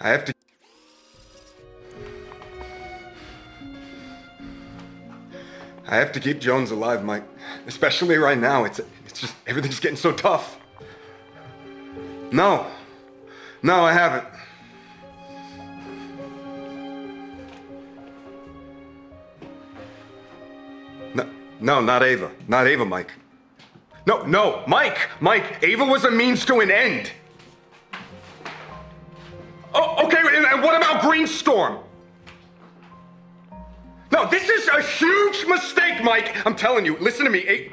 I have to. I have to keep Jones alive, Mike. Especially right now. It's it's just everything's getting so tough. No. No, I haven't. No, no, not Ava. Not Ava, Mike. No, no, Mike! Mike, Ava was a means to an end. Oh, okay, and what about Greenstorm? No, this is a huge mistake, Mike. I'm telling you. Listen to me.